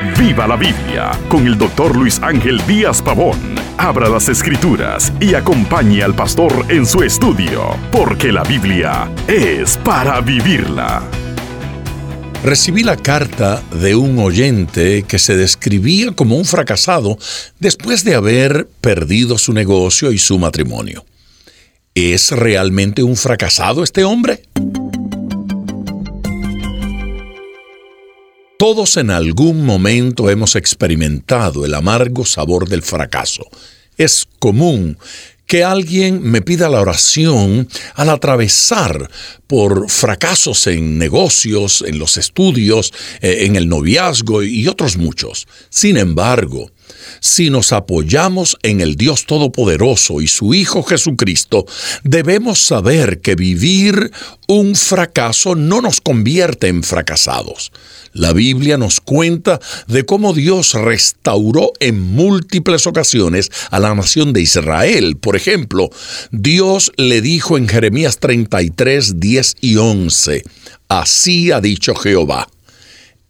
Viva la Biblia con el doctor Luis Ángel Díaz Pavón. Abra las escrituras y acompañe al pastor en su estudio, porque la Biblia es para vivirla. Recibí la carta de un oyente que se describía como un fracasado después de haber perdido su negocio y su matrimonio. ¿Es realmente un fracasado este hombre? Todos en algún momento hemos experimentado el amargo sabor del fracaso. Es común que alguien me pida la oración al atravesar por fracasos en negocios, en los estudios, eh, en el noviazgo y otros muchos. Sin embargo, si nos apoyamos en el Dios Todopoderoso y su Hijo Jesucristo, debemos saber que vivir un fracaso no nos convierte en fracasados. La Biblia nos cuenta de cómo Dios restauró en múltiples ocasiones a la nación de Israel. Por ejemplo, Dios le dijo en Jeremías 33, 10 y 11, Así ha dicho Jehová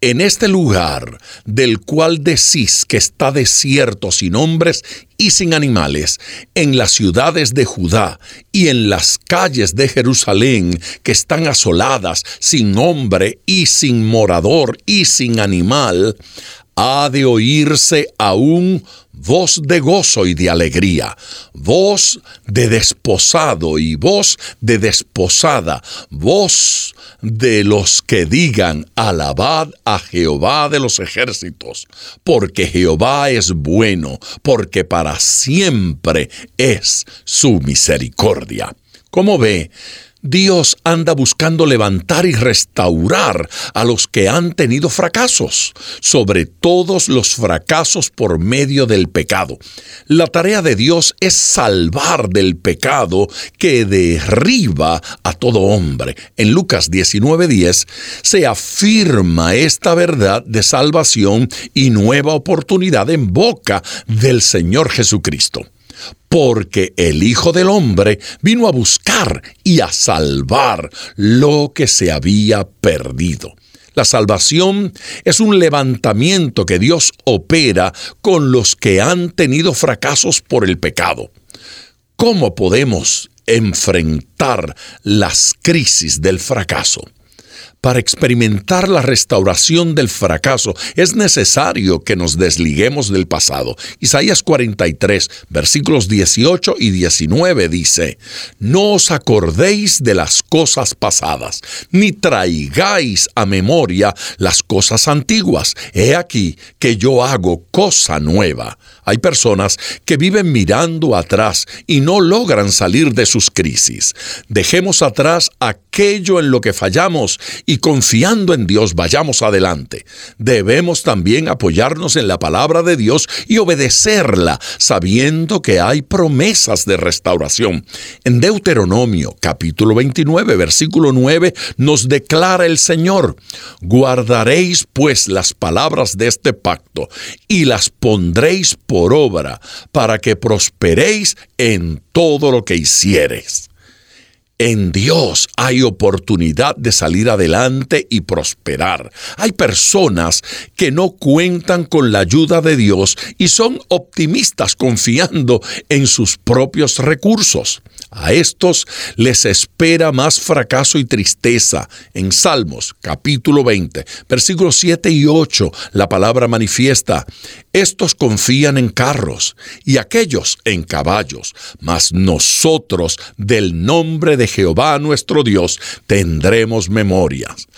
en este lugar del cual decís que está desierto sin hombres y sin animales, en las ciudades de Judá y en las calles de Jerusalén que están asoladas sin hombre y sin morador y sin animal, ha de oírse aún voz de gozo y de alegría, voz de desposado y voz de desposada, voz de los que digan, alabad a Jehová de los ejércitos, porque Jehová es bueno, porque para siempre es su misericordia. Como ve, Dios anda buscando levantar y restaurar a los que han tenido fracasos, sobre todos los fracasos por medio del pecado. La tarea de Dios es salvar del pecado que derriba a todo hombre. En Lucas 19:10 se afirma esta verdad de salvación y nueva oportunidad en boca del Señor Jesucristo porque el Hijo del Hombre vino a buscar y a salvar lo que se había perdido. La salvación es un levantamiento que Dios opera con los que han tenido fracasos por el pecado. ¿Cómo podemos enfrentar las crisis del fracaso? Para experimentar la restauración del fracaso es necesario que nos desliguemos del pasado. Isaías 43, versículos 18 y 19 dice, No os acordéis de las cosas pasadas, ni traigáis a memoria las cosas antiguas. He aquí que yo hago cosa nueva. Hay personas que viven mirando atrás y no logran salir de sus crisis. Dejemos atrás aquello en lo que fallamos y confiando en Dios vayamos adelante. Debemos también apoyarnos en la palabra de Dios y obedecerla, sabiendo que hay promesas de restauración. En Deuteronomio capítulo 29 versículo 9 nos declara el Señor, guardaréis pues las palabras de este pacto y las pondréis por obra para que prosperéis en todo lo que hiciereis. En Dios hay oportunidad de salir adelante y prosperar. Hay personas que no cuentan con la ayuda de Dios y son optimistas confiando en sus propios recursos. A estos les espera más fracaso y tristeza. En Salmos capítulo 20, versículos 7 y 8, la palabra manifiesta, estos confían en carros y aquellos en caballos, mas nosotros del nombre de Jehová nuestro Dios tendremos memorias.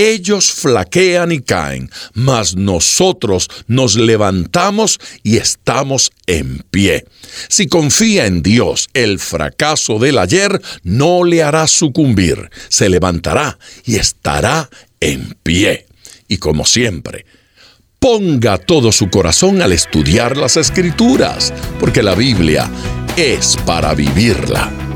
Ellos flaquean y caen, mas nosotros nos levantamos y estamos en pie. Si confía en Dios, el fracaso del ayer no le hará sucumbir, se levantará y estará en pie. Y como siempre, ponga todo su corazón al estudiar las escrituras, porque la Biblia es para vivirla.